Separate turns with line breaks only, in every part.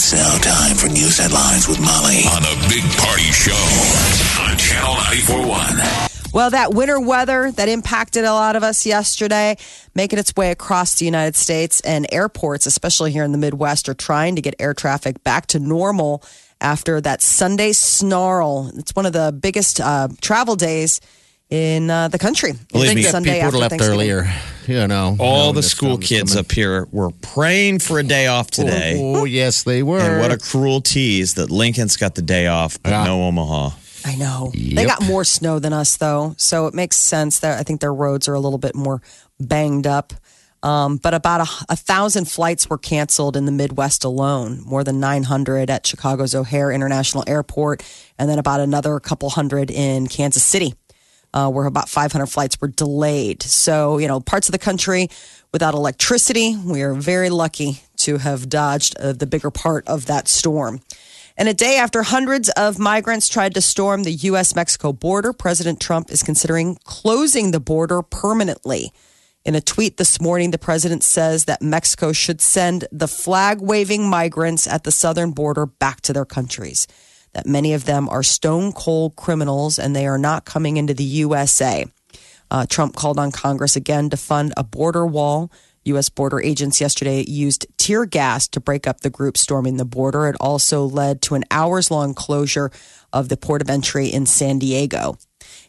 It's now time for news headlines with Molly on a big party show on Channel 941.
Well, that winter weather that impacted a lot of us yesterday, making its way across the United States and airports, especially here in the Midwest, are trying to get air traffic back to normal after that Sunday snarl. It's one of the biggest uh, travel days in uh, the country.
Believe me,
Sunday
people
after
left earlier. You know,
All
knowing
the school kids
coming.
up here were praying for a day off today.
Oh, yes, they were.
And what a cruel tease that Lincoln's got the day off, but
Yeah.
no Omaha.
I know. They got more snow than us, though. So it makes sense that I think their roads are a little bit more banged up. Um, but about a, a thousand flights were canceled in the Midwest alone, more than 900 at Chicago's O'Hare International Airport, and then about another couple hundred in Kansas City, uh, where about 500 flights were delayed. So, you know, parts of the country without electricity, we are very lucky to have dodged uh, the bigger part of that storm. And a day after hundreds of migrants tried to storm the U.S. Mexico border, President Trump is considering closing the border permanently. In a tweet this morning, the president says that Mexico should send the flag waving migrants at the southern border back to their countries, that many of them are stone cold criminals and they are not coming into the USA. Uh, Trump called on Congress again to fund a border wall. U.S. border agents yesterday used tear gas to break up the group storming the border. It also led to an hours long closure of the port of entry in San Diego.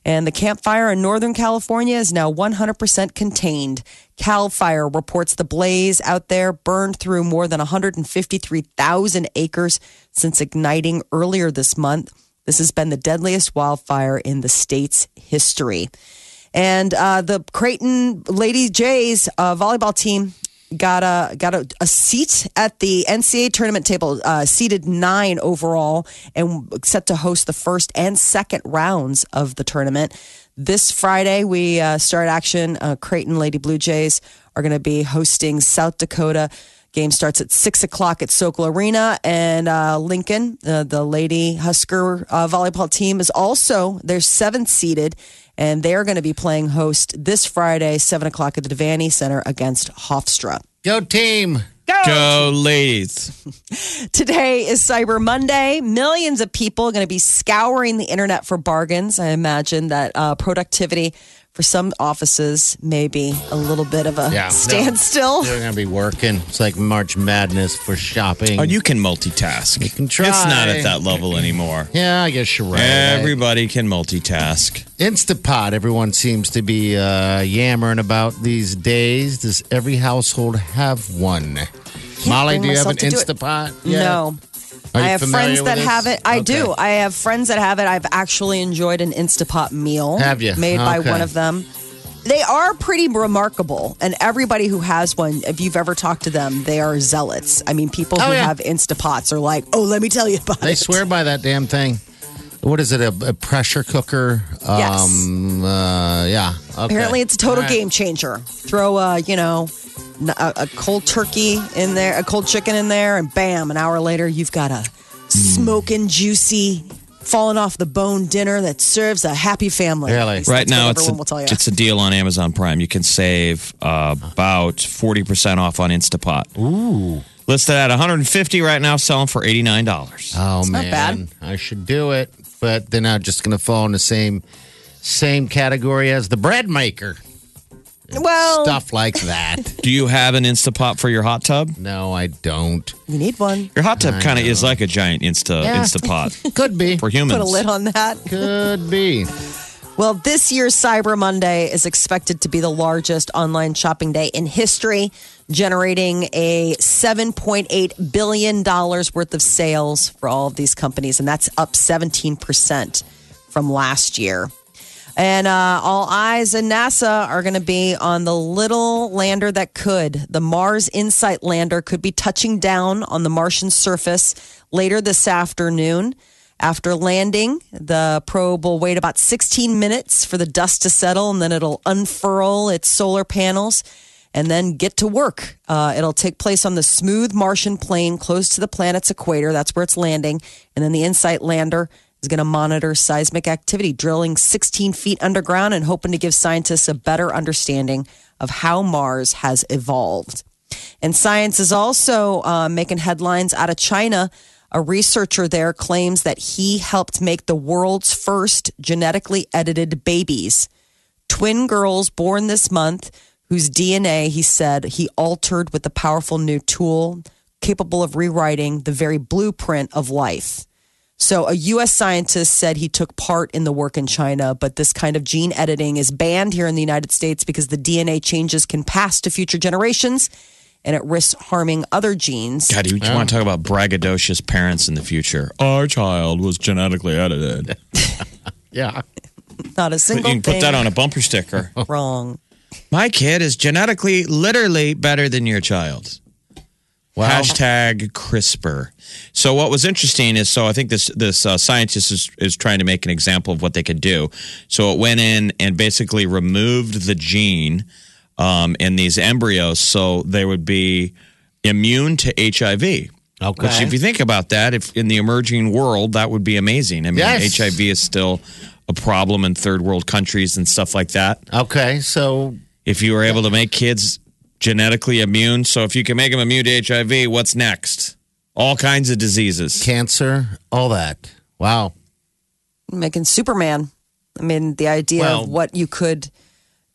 And the Camp Fire in Northern California is now 100% contained. Cal Fire reports the blaze out there burned through more than 153,000 acres since igniting earlier this month. This has been the deadliest wildfire in the state's history. And uh, the Creighton Lady Jays uh, volleyball team got a got a, a seat at the NCAA tournament table, uh, seated nine overall, and set to host the first and second rounds of the tournament. This Friday, we uh, start action. Uh, Creighton Lady Blue Jays are going to be hosting South Dakota. Game starts at six o'clock at Sokol Arena, and uh, Lincoln, uh, the Lady Husker uh, volleyball team, is also they're seventh seeded, and they are going to be playing host this Friday, seven o'clock at the Devaney Center against Hofstra.
Go team.
Go, ladies.
Today is Cyber Monday. Millions of people are going to be scouring the internet for bargains. I imagine that uh, productivity for some offices maybe a little bit of a
Yeah.
standstill.
They're going to be working. It's like March Madness for shopping.
Oh, you can multitask. You
can try.
It's not at that level anymore.
yeah, I guess you're right.
Everybody can multitask.
Instapot, everyone seems to be uh, yammering about these days. Does every household have one? Molly,
bring
do you have an
myself to do it.
Instapot? yet?
No. I have friends that have it. I
Okay.
do. I have friends that have it. I've actually enjoyed an Instapot meal.
Have you?
Made by
Okay.
one of them. They are pretty remarkable. And everybody who has one, if you've ever talked to them, they are zealots. I mean, people
Oh,
who
yeah.
have Instapots are like, oh, let me tell you about it.
They
it.
swear by that damn thing. What is it? A, a pressure cooker?
Yes.
Um, uh, yeah. Okay.
Apparently, it's a total
All right.
game changer. Throw a, you know, a, a cold turkey in there, a cold chicken in there, and bam, an hour later, you've got a smoking, juicy, falling off the bone dinner that serves a happy family.
Really?
Right now, it's a,
will tell you.
it's a deal on Amazon Prime. You can save uh, about 40% off on Instapot. Ooh. Listed at 150 right now, selling for $89.
Oh
not
man,
bad.
I should do it, but they're not just going to fall in the same same category as the bread maker.
Well,
Stuff like that.
Do you have an Instapot for your hot tub?
no, I don't.
you need one.
Your hot tub kind of is like a giant Insta
Yeah.
Instapot
Could be.
for humans.
Put a lid on that.
Could be.
Well, this year's Cyber Monday is expected to be the largest online shopping day in history, generating a $7.8 billion worth of sales for all of these companies. And that's up 17% from last year. And uh, all eyes in NASA are going to be on the little lander that could. The Mars InSight lander could be touching down on the Martian surface later this afternoon. After landing, the probe will wait about 16 minutes for the dust to settle, and then it'll unfurl its solar panels and then get to work. Uh, it'll take place on the smooth Martian plain close to the planet's equator. That's where it's landing. And then the InSight lander is going to monitor seismic activity, drilling 16 feet underground and hoping to give scientists a better understanding of how Mars has evolved. And science is also uh, making headlines out of China. A researcher there claims that he helped make the world's first genetically edited babies. Twin girls born this month whose DNA, he said, he altered with a powerful new tool capable of rewriting the very blueprint of life. So, a U.S. scientist said he took part in the work in China, but this kind of gene editing is banned here in the United States because the DNA changes can pass to future generations and it risks harming other genes.
God, you want to talk about braggadocious parents in the future? Our child was genetically edited.
Yeah.
Not a single you
can put
thing
that on a bumper sticker.
wrong.
My kid is genetically, literally better than your child.
Wow.
Hashtag CRISPR. So what was interesting is, so I think this this uh, scientist is is trying to make an example of what they could do. So it went in and basically removed the gene um, in these embryos, so they would be immune to HIV.
Okay.
Which, if you think about that, if in the emerging world, that would be amazing. I mean,
Yes.
HIV is still a problem in third world countries and stuff like that
Okay. So
if you were able to make kids genetically immune. So if you can make them immune to HIV, what's next? All kinds of diseases.
cancer, all that. Wow.
Making Superman. I mean, the idea
Well-
of what you could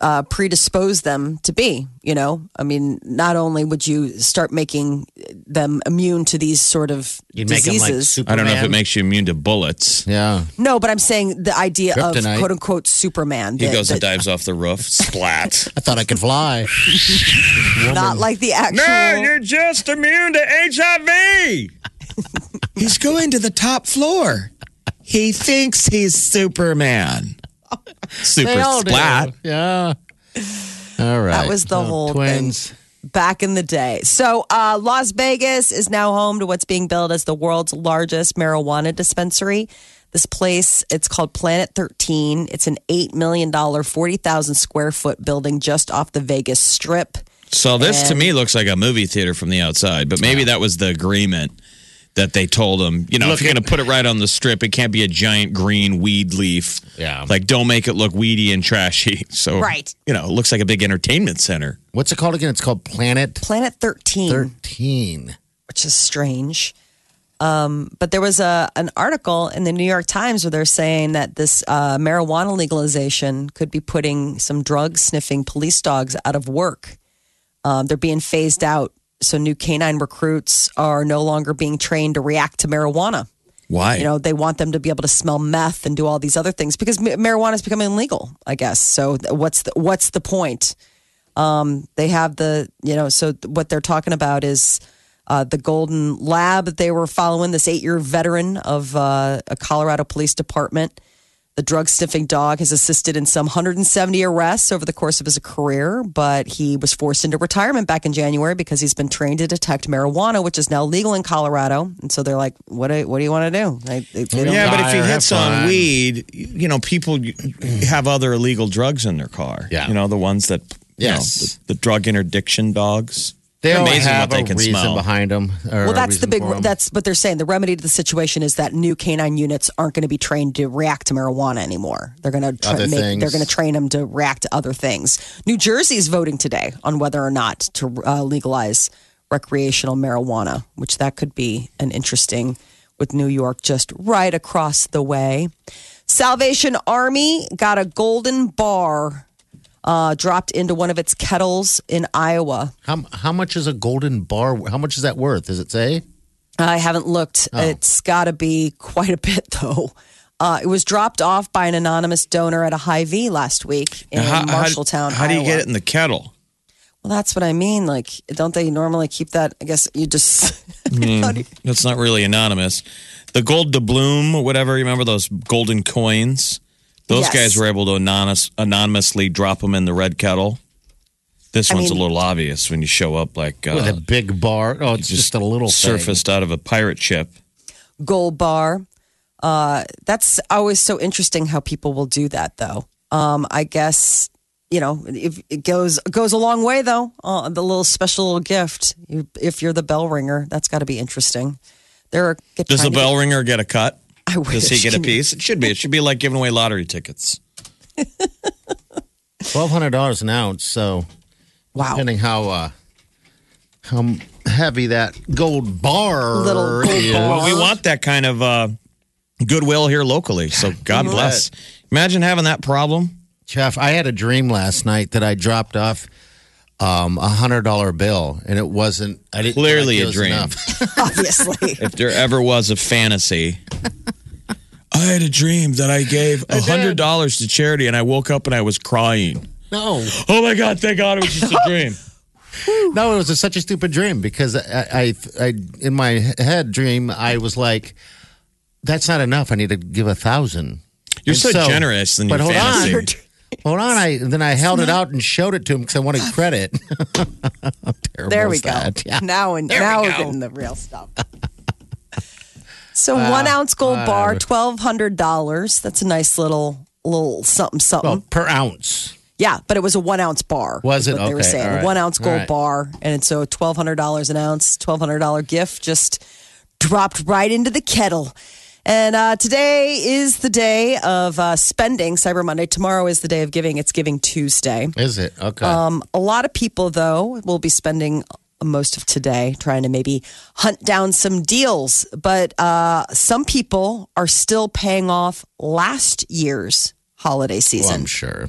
uh, predispose them to be, you know? I mean, not only would you start making them immune to these sort of
You'd make like
diseases.
I don't know if it makes you immune to bullets.
Yeah.
no, but I'm saying the idea
Kryptonite.
of quote unquote Superman.
He
that-
goes and
that-
dives off the roof. Splat.
I thought I could fly.
Not like the actual.
No, you're just immune to HIV. he's going to the top floor. He thinks he's Superman. Super
all do.
splat.
Yeah. All right.
That was the
Oh,
whole
twins.
thing back in the day. So, uh, Las Vegas is now home to what's being billed as the world's largest marijuana dispensary. This place, it's called Planet 13. It's an $8 million, 40,000 square foot building just off the Vegas Strip.
So this to me looks like a movie theater from the outside, but maybe that was the agreement that they told him. You know,
Look
if you're going to put it right on the strip, it can't be a giant green weed leaf.
Yeah.
like don't make it look weedy and trashy. So
Right.
you know, it looks like a big entertainment center.
What's it called again? It's called Planet
Planet 13.
13.
which is strange. Um, but there was a an article in the New York Times where they're saying that this uh, marijuana legalization could be putting some drug sniffing police dogs out of work. Um, they're being phased out, so new canine recruits are no longer being trained to react to marijuana.
Why?
You know, they want them to be able to smell meth and do all these other things because ma- marijuana is becoming illegal. I guess. So what's the, what's the point? Um, they have the you know. So what they're talking about is uh, the Golden Lab that they were following. This eight year veteran of uh, a Colorado Police Department. The drug sniffing dog has assisted in some 170 arrests over the course of his career, but he was forced into retirement back in January because he's been trained to detect marijuana, which is now legal in Colorado. And so they're like, "What? Do, what do you want to do?" They, they, they
yeah, but if he hits on weed, you know, people have other illegal drugs in their car.
Yeah.
you know, the ones that you know,
Yes.
the, the drug interdiction dogs.
They
It's
all
amazing
have
what they
a
can
reason
smell.
behind them.
Well, that's the big. That's what they're saying. The remedy to the situation is that new canine units aren't going to be trained to react to marijuana anymore. They're going to tra- make.
things.
They're going to train them to react to other things. New Jersey is voting today on whether or not to uh, legalize recreational marijuana, which that could be an interesting. With New York just right across the way, Salvation Army got a golden bar uh, dropped into one of its kettles in Iowa.
How, how much is a golden bar? How much is that worth? Does it say?
I haven't looked.
Oh.
It's got to be quite a bit, though. Uh, it was dropped off by an anonymous donor at a Hy-Vee last week in
How- how-
Marshalltown.
How, do you get it in the kettle?
Well, that's what I mean. Like, don't they normally keep that? I guess you just. How do you-
That's not really anonymous. The gold doubloon, or whatever. You remember those golden coins? Those
Yes.
guys were able to anonymous, anonymously drop them in the red kettle. This
I
one's
mean-
a little obvious when you show up like
With a
uh,
big bar. Oh, it's just, a little thing.
surfaced out of a pirate ship.
Gold bar. Uh, that's always so interesting how people will do that, though. Um, I guess you know if it goes goes a long way, though. Uh, the little special little gift. You, if you're the bell ringer, that's got to be interesting. There get
Does the
trying to
bell ringer get a cut?
I wish.
Does he get a piece? It should be. It should be like giving away lottery tickets.
Twelve hundred dollars an ounce. So
Wow.
depending how uh, how heavy that gold bar
Little gold
is.
bar.
Well, we want that kind of uh, goodwill here locally. So God bless. Imagine having that problem.
Jeff, I had a dream last night that I dropped off um, a hundred dollar bill, and it wasn't. I didn't
Clearly
like
a dream.
Obviously.
If there ever was a fantasy. I had a dream that I gave a hundred dollars to charity, and I woke up and I was crying.
no,
Oh my God! Thank God it was just a dream.
no, it was a, such a stupid dream because I, I, I, in my head dream, I was like, "That's not enough. I need to give a thousand.
You're so,
so-
generous in
but
your
hold on. Hold on, I then I held it out and showed it to him because I wanted credit. Terrible
There we go.
Yeah.
Now and now
we
we're
go.
getting the real stuff. So ah, one ounce gold bar, twelve hundred dollars. That's a nice little little something something.
Well, per ounce.
yeah, but it was a one ounce bar.
Was
is
it?
What they were
Okay,
saying
all right.
one ounce
All
gold
right.
bar, and it's so twelve hundred dollars an ounce. Twelve hundred dollar gift just dropped right into the kettle. And uh, today is the day of uh, spending. Cyber Monday. Tomorrow is the day of giving. It's Giving Tuesday.
Is it okay?
Um, a lot of people, though, will be spending most of today trying to maybe hunt down some deals. But uh, some people are still paying off last year's holiday
well,
season.
I'm sure.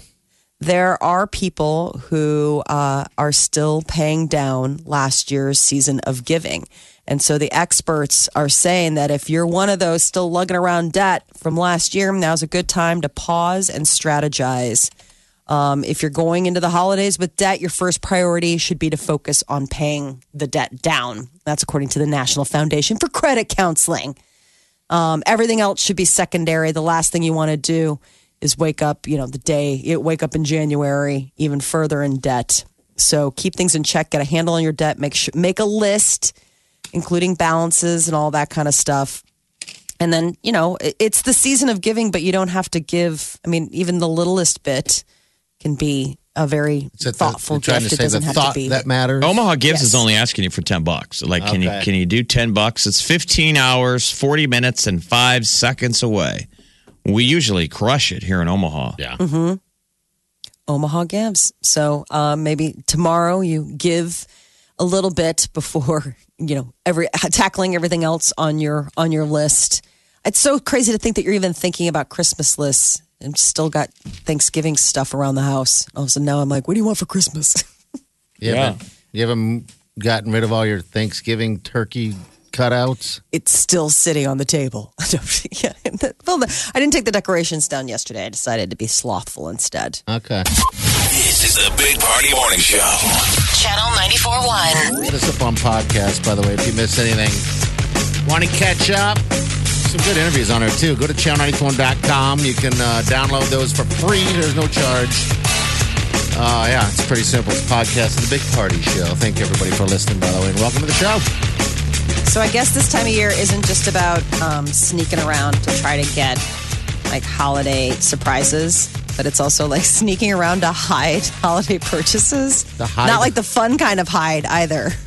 There are people who uh, are still paying down last year's season of giving. And so the experts are saying that if you're one of those still lugging around debt from last year, now's a good time to pause and strategize. Um, if you're going into the holidays with debt, your first priority should be to focus on paying the debt down. That's according to the National Foundation for Credit Counseling. Um, everything else should be secondary. The last thing you want to do is wake up, you know, the day you wake up in January even further in debt. So keep things in check. Get a handle on your debt. Make sure make a list, including balances and all that kind of stuff. And then you know it's the season of giving, but you don't have to give. I mean, even the littlest bit can be a very
Is it the-
thoughtful
you're
gift.
to
it doesn't have
thought
to be.
that matters.
Omaha Gives is only asking you for ten bucks. Like, can you can you do ten bucks? It's fifteen hours, forty minutes, and five seconds away. We usually crush it here in Omaha.
Yeah.
Omaha gives. So uh, maybe tomorrow you give a little bit before you know every tackling everything else on your on your list. It's so crazy to think that you're even thinking about Christmas lists and still got Thanksgiving stuff around the house. All of a sudden now I'm like, what do you want for Christmas?
You
Yeah.
haven't, you haven't gotten rid of all your Thanksgiving turkey cutouts?
it's still sitting on the table. yeah. Well, I didn't take the decorations down yesterday. I decided to be slothful instead.
Okay.
This is the Big Party Morning Show.
Channel 94.1.
Hit us up on podcast, by the way, if you missed anything. Want to catch up? Some good interviews on there, too. Go to channel94.com. You can uh, download those for free. There's no charge. Uh, yeah, it's pretty simple. It's a podcast of the Big Party Show. Thank you, everybody, for listening, by the way, and welcome to the show.
So I guess this time of year isn't just about um, sneaking around to try to get like holiday surprises, but it's also like sneaking around to hide holiday purchases.
The hide-
Not like the fun kind of hide either.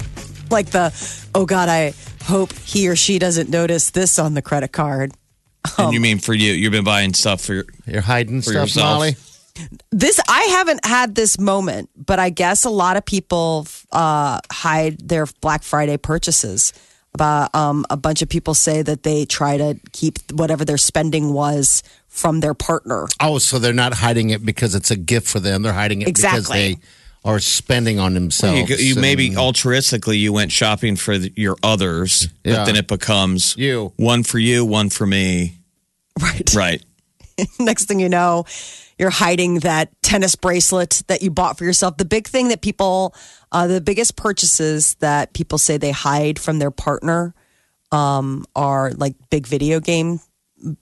Like the, oh God, I hope he or she doesn't notice this on the credit card.
And you mean for you? You've been buying stuff for your,
You're hiding
For
stuff,
yourself.
Molly?
This I haven't had this moment, but I guess a lot of people uh, hide their Black Friday purchases. About um, a bunch of people say that they try to keep whatever their spending was from their partner.
Oh, so they're not hiding it because it's a gift for them. They're hiding it because
Exactly.
they are spending on themselves.
you, go- you
and-
maybe altruistically you went shopping for the, your others,
Yeah.
but then it becomes
You.
one for you, one for me.
Right.
Right.
Next thing you know, you're hiding that tennis bracelet that you bought for yourself. The big thing that people, uh, the biggest purchases that people say they hide from their partner um, are like big video game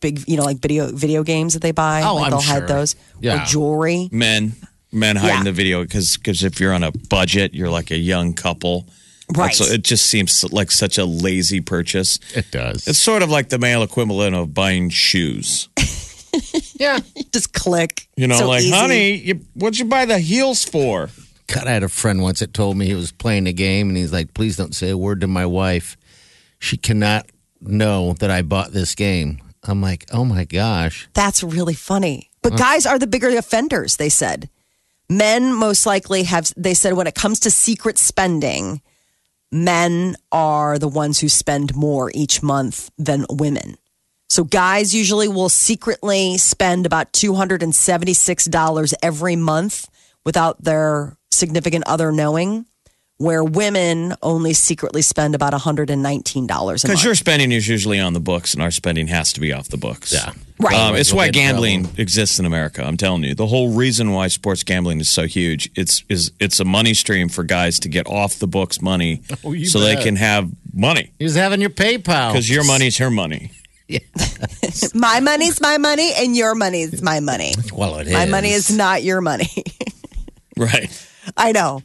big, you know, like video video games that they buy.
Oh,
like
I'm
they'll
sure.
hide those
Yeah.
or jewelry.
Men, men hiding
Yeah.
the video because if you're on a budget, you're like a young couple.
Right.
So it just seems like such a lazy purchase.
It does.
It's sort of like the male equivalent of buying shoes.
yeah.
Just click.
You know,
So
like,
easy.
honey, you, what'd you buy the heels for?
God, I had a friend once that told me he was playing a game and he's like, please don't say a word to my wife. She cannot know that I bought this game. I'm like, oh my gosh.
That's really funny. But uh-huh. guys are the bigger offenders, they said. Men most likely have, they said, when it comes to secret spending, men are the ones who spend more each month than women. So guys usually will secretly spend about $276 every month without their significant other knowing, where women only secretly spend about $119 a month.
Because your spending is usually on the books, and our spending has to be off the books.
Yeah.
Right.
Um, it's
We'll
why gambling
trouble.
exists in America. I'm telling you, the whole reason why sports gambling is so huge it's is it's a money stream for guys to get off the books money,
Oh, you
so they can have money
he's having your PayPal.
because your money's her money. yeah.
my money's my money and your money's my money.
Well, it is.
My money is not your money.
Right.
I know.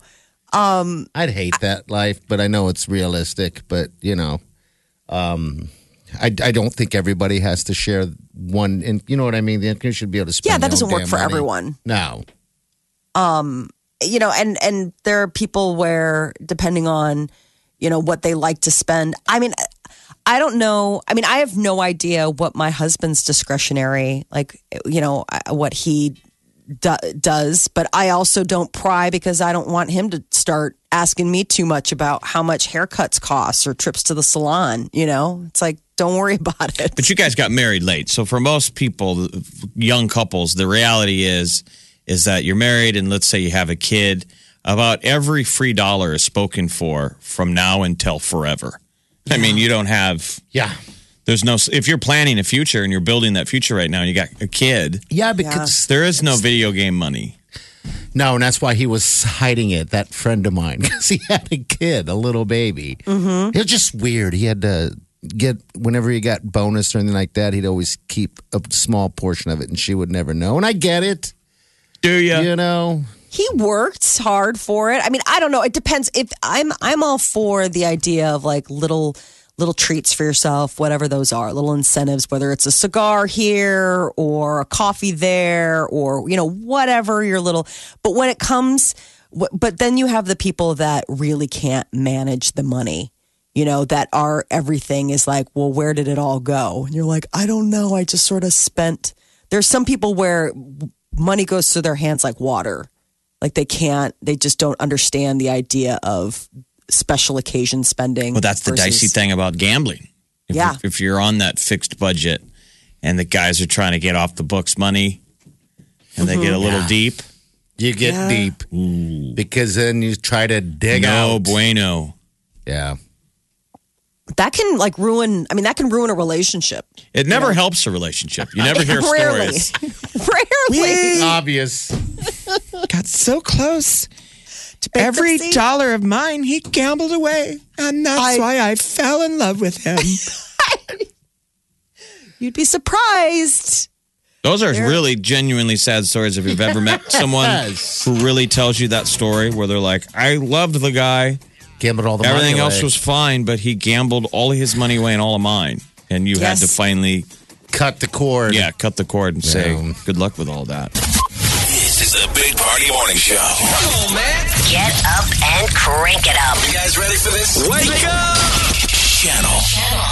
Um, I'd hate that life, but I know it's realistic. But you know, um, I, I don't think everybody has to share one. And you know what I mean? The You should be able to spend.
Yeah, that doesn't work for
money.
everyone.
No, Um,
You know, and and there are people where depending on, you know, what they like to spend. I mean, I don't know. I mean, I have no idea what my husband's discretionary, like, you know, what he do, does, but I also don't pry because I don't want him to start asking me too much about how much haircuts cost or trips to the salon, you know? It's like don't worry about it.
But you guys got married late, so for most people, young couples, the reality is is that you're married, and let's say you have a kid. About every free dollar is spoken for from now until forever. I mean, you don't have
yeah,
There's no if you're planning a future and you're building that future right now, you got a kid.
yeah, because
There is no video game money.
no, and that's why he was hiding it. That friend of mine, because he had a kid, a little baby. Mm-hmm. It was just weird. He had to get whenever he got bonus or anything like that. He'd always keep a small portion of it, and she would never know. And I get it.
Do you?
You know,
he worked hard for it. I mean, I don't know. It depends. If I'm, I'm all for the idea of like little, little treats for yourself, whatever those are, little incentives, whether it's a cigar here or a coffee there, or you know, whatever your little. But when it comes, but then you have the people that really can't manage the money. You know, that are everything is like, well, where did it all go? And you're like, I don't know. I just sort of spent. There's some people where money goes through their hands like water. Like they can't, they just don't understand the idea of special occasion spending.
Well, that's the
versus-
dicey thing about gambling. If,
Yeah.
If you're on that fixed budget and the guys are trying to get off the books money and they get a mm-hmm. little
Yeah.
deep,
you get
Yeah.
deep because then you try to dig
no
out.
bueno.
Yeah.
That can like ruin, I mean, that can ruin a relationship.
It never helps a relationship. You never hear
Rarely.
stories.
Rarely.
Obvious.
Got so close.
Every bankruptcy?
dollar of mine he gambled away. And that's
I-
why I fell in love with him.
You'd be surprised.
Those are really genuinely sad stories if you've ever met someone who really tells you that story where they're like, I loved the guy.
Gambled all the money.
Everything
money
else
away.
was fine, but he gambled all his money away and all of mine. And you had to finally,
cut the cord.
yeah, cut the cord and say, good luck with all that.
This is the Big Party Morning Show.
Come on, man. Get up and crank it up.
You guys ready for this? Wake up! Channel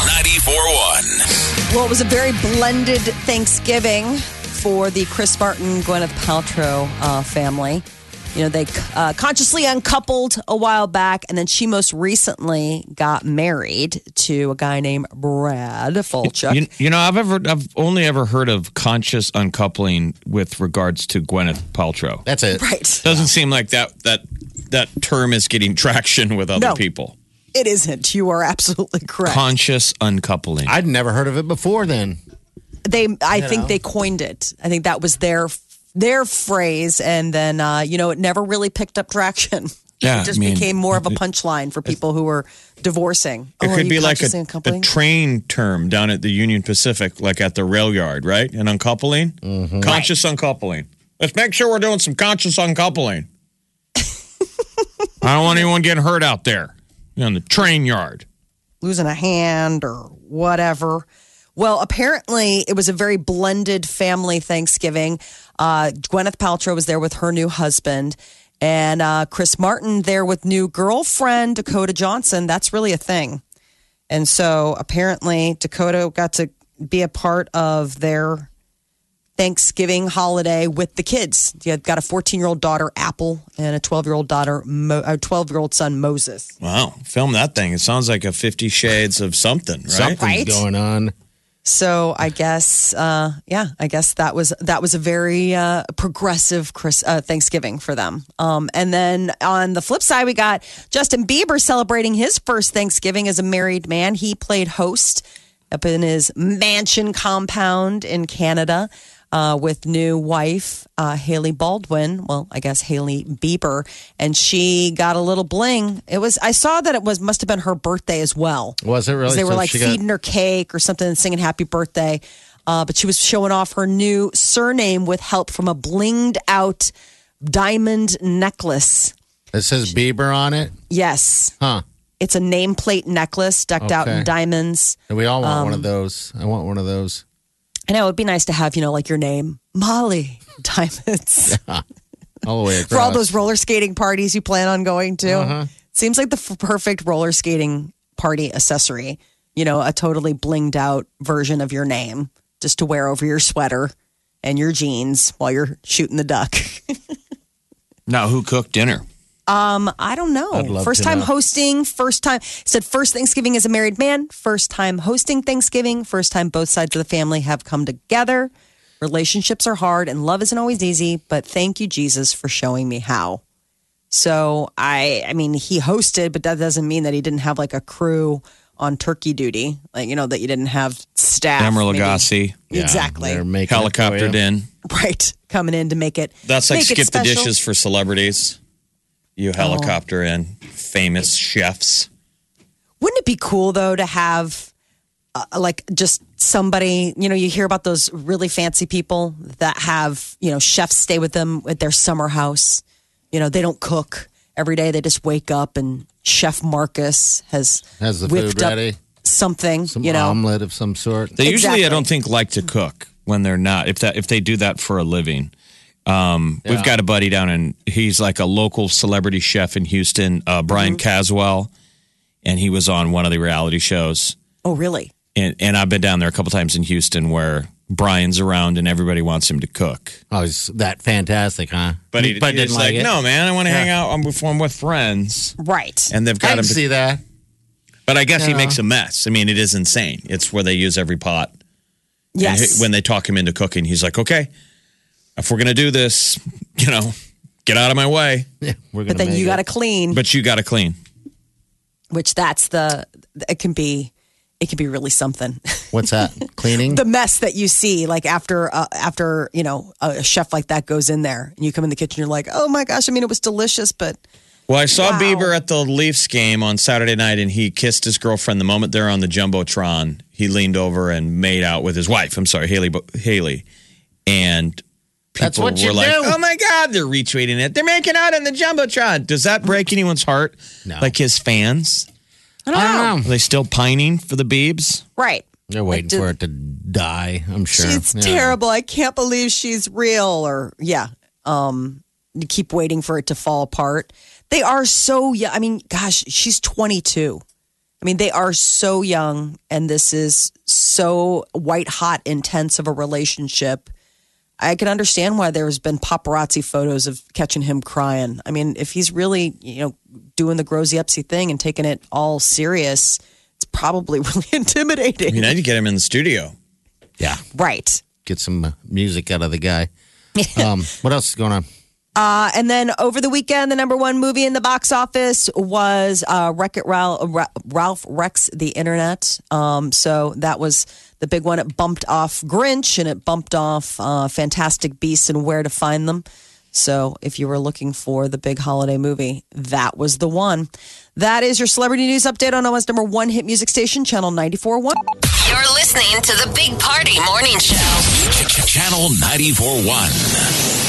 94.1.
Well, it was a very blended Thanksgiving for the Chris Martin, Gwyneth Paltrow uh, family. You know, they uh, consciously uncoupled a while back, and then she most recently got married to a guy named Brad Falchuk.
You, you know, I've ever, I've only ever heard of conscious uncoupling with regards to Gwyneth Paltrow.
That's it.
right.
Doesn't seem like that that that term is getting traction with other
No.
people.
It isn't. You are absolutely correct.
Conscious uncoupling.
I'd never heard of it before then.
they, I think
know.
they coined it. I think that was their their phrase, and then uh, you know, it never really picked up traction.
Yeah,
it just
I mean,
became more of a punchline for people who were divorcing.
It
Oh,
could be like a, a train term down at the Union Pacific, like at the rail yard, right? An uncoupling,
Mm-hmm.
conscious uncoupling. Let's make sure we're doing some conscious uncoupling. I don't want anyone getting hurt out there in the train yard.
losing a hand or whatever. Well, apparently it was a very blended family Thanksgiving. Uh, Gwyneth Paltrow was there with her new husband, and uh, Chris Martin there with new girlfriend Dakota Johnson. That's really a thing. And so apparently Dakota got to be a part of their Thanksgiving holiday with the kids. You got a 14 year old daughter, Apple, and a 12 year old daughter, Mo- a 12 year old son, Moses.
Wow, film that thing. It sounds like a Fifty Shades of something, right?
Something's
Right?
going on.
So I guess, uh, yeah, I guess that was that was a very uh, progressive Chris, uh, Thanksgiving for them. Um, and then on the flip side, we got Justin Bieber celebrating his first Thanksgiving as a married man. He played host up in his mansion compound in Canada. Uh, with new wife uh, Hailey Baldwin, well, I guess Hailey Bieber, and she got a little bling. It was I saw that it was must have been her birthday as well.
Was it really?
They were
So
like
she got-
feeding her cake or something and singing happy birthday. Uh, but she was showing off her new surname with help from a blinged out diamond necklace.
It says Bieber on it.
Yes,
Huh.
it's a nameplate necklace decked out in
Okay.
diamonds.
We all want
Um,
one of those. I want one of those.
I know it'd be nice to have, you know, like your name, Molly Diamonds,
All the way across.
for all those roller skating parties you plan on going to.
Uh-huh.
Seems like the f- perfect roller skating party accessory. You know, a totally blinged out version of your name just to wear over your sweater and your jeans while you're shooting the duck.
Now, who cooked dinner?
Um, I don't know.
I'd love
First
to
time
know.
hosting, first time said first Thanksgiving as a married man, first time hosting Thanksgiving, first time both sides of the family have come together. Relationships are hard and love isn't always easy, but thank you Jesus for showing me how. So I I mean he hosted, but that doesn't mean that he didn't have like a crew on turkey duty. Like, you know, that you didn't have staff.
Emeril
maybe-
Lagasse
Yeah,
exactly.
they're making it
helicoptered in.
Right. Coming in to make it
That's like
make it
skip the dishes for celebrities. You helicopter in famous chefs.
Wouldn't it be cool though to have uh, like just somebody, you know, you hear about those really fancy people that have, you know, chefs stay with them at their summer house. You know, they don't cook every day. They just wake up and Chef Marcus has
Has the
whipped
food
up
ready?
something,
Some
you know.
omelet of some sort.
They usually, I
Exactly.
don't think, like to cook when they're not. If that if they do that for a living, um, we've got a buddy down in. He's like a local celebrity chef in Houston, uh, Bryan
Mm-hmm.
Caswell, and he was on one of the reality shows.
oh, really?
And and I've been down there a couple times in Houston where Bryan's around and everybody wants him to cook.
Oh, is that fantastic, huh?
But he,
but
he's
didn't
like,
it.
no, man, I want to hang out. I'm before I'm with friends,
Right.
and they've got
can
him.
see that.
But I guess he makes a mess. I mean, it is insane. It's where they use every pot.
Yes.
he- when they talk him into cooking, he's like, okay, if we're going to do this, you know, get out of my way.
Yeah, we're gonna
but then
make
you
it.
got to clean,
But you got to clean.
which that's the it can be it can be really something.
What's that? Cleaning?
the mess that you see like after uh, after you know a chef like that goes in there and you come in the kitchen you're like oh my gosh i mean it was delicious but
Well, I saw
Wow.
Bieber at the Leafs game on Saturday night, and he kissed his girlfriend the moment they're on the jumbotron. He leaned over and made out with his wife. I'm sorry, Hailey. Hailey, and people
That's what
were
you
like,
do.
"Oh my god!" They're retweeting it. They're making out on the jumbotron. Does that break anyone's heart?
No.
Like his fans?
i don't,
I
know.
don't
Are
know.
they still pining for the Biebs?
right
They're waiting
did-
for it to die, I'm sure.
she's
Yeah.
terrible i can't believe she's real or yeah um you keep waiting for it to fall apart they are so young i mean gosh she's 22 I mean, they are so young, and this is so white hot, intense of a relationship. I can understand why there's been paparazzi photos of catching him crying. I mean, if he's really, you know, doing the grosy upsy thing and taking it all serious, it's probably really intimidating.
I mean, I need to get him in the studio.
Yeah.
right.
Get some uh, music out of the guy. um, what else is going on?
Uh, and then over the weekend, the number one movie in the box office was uh, Wreck It Ralph, Ralph Wrecks the Internet. Um, so that was the big one. It bumped off Grinch and it bumped off uh, Fantastic Beasts and Where to Find Them. So if you were looking for the big holiday movie, that was the one. That is your celebrity news update on Omaha's number one hit music station, Channel 94.1.
You're listening to the Big Party Morning Show.
Channel 94.1.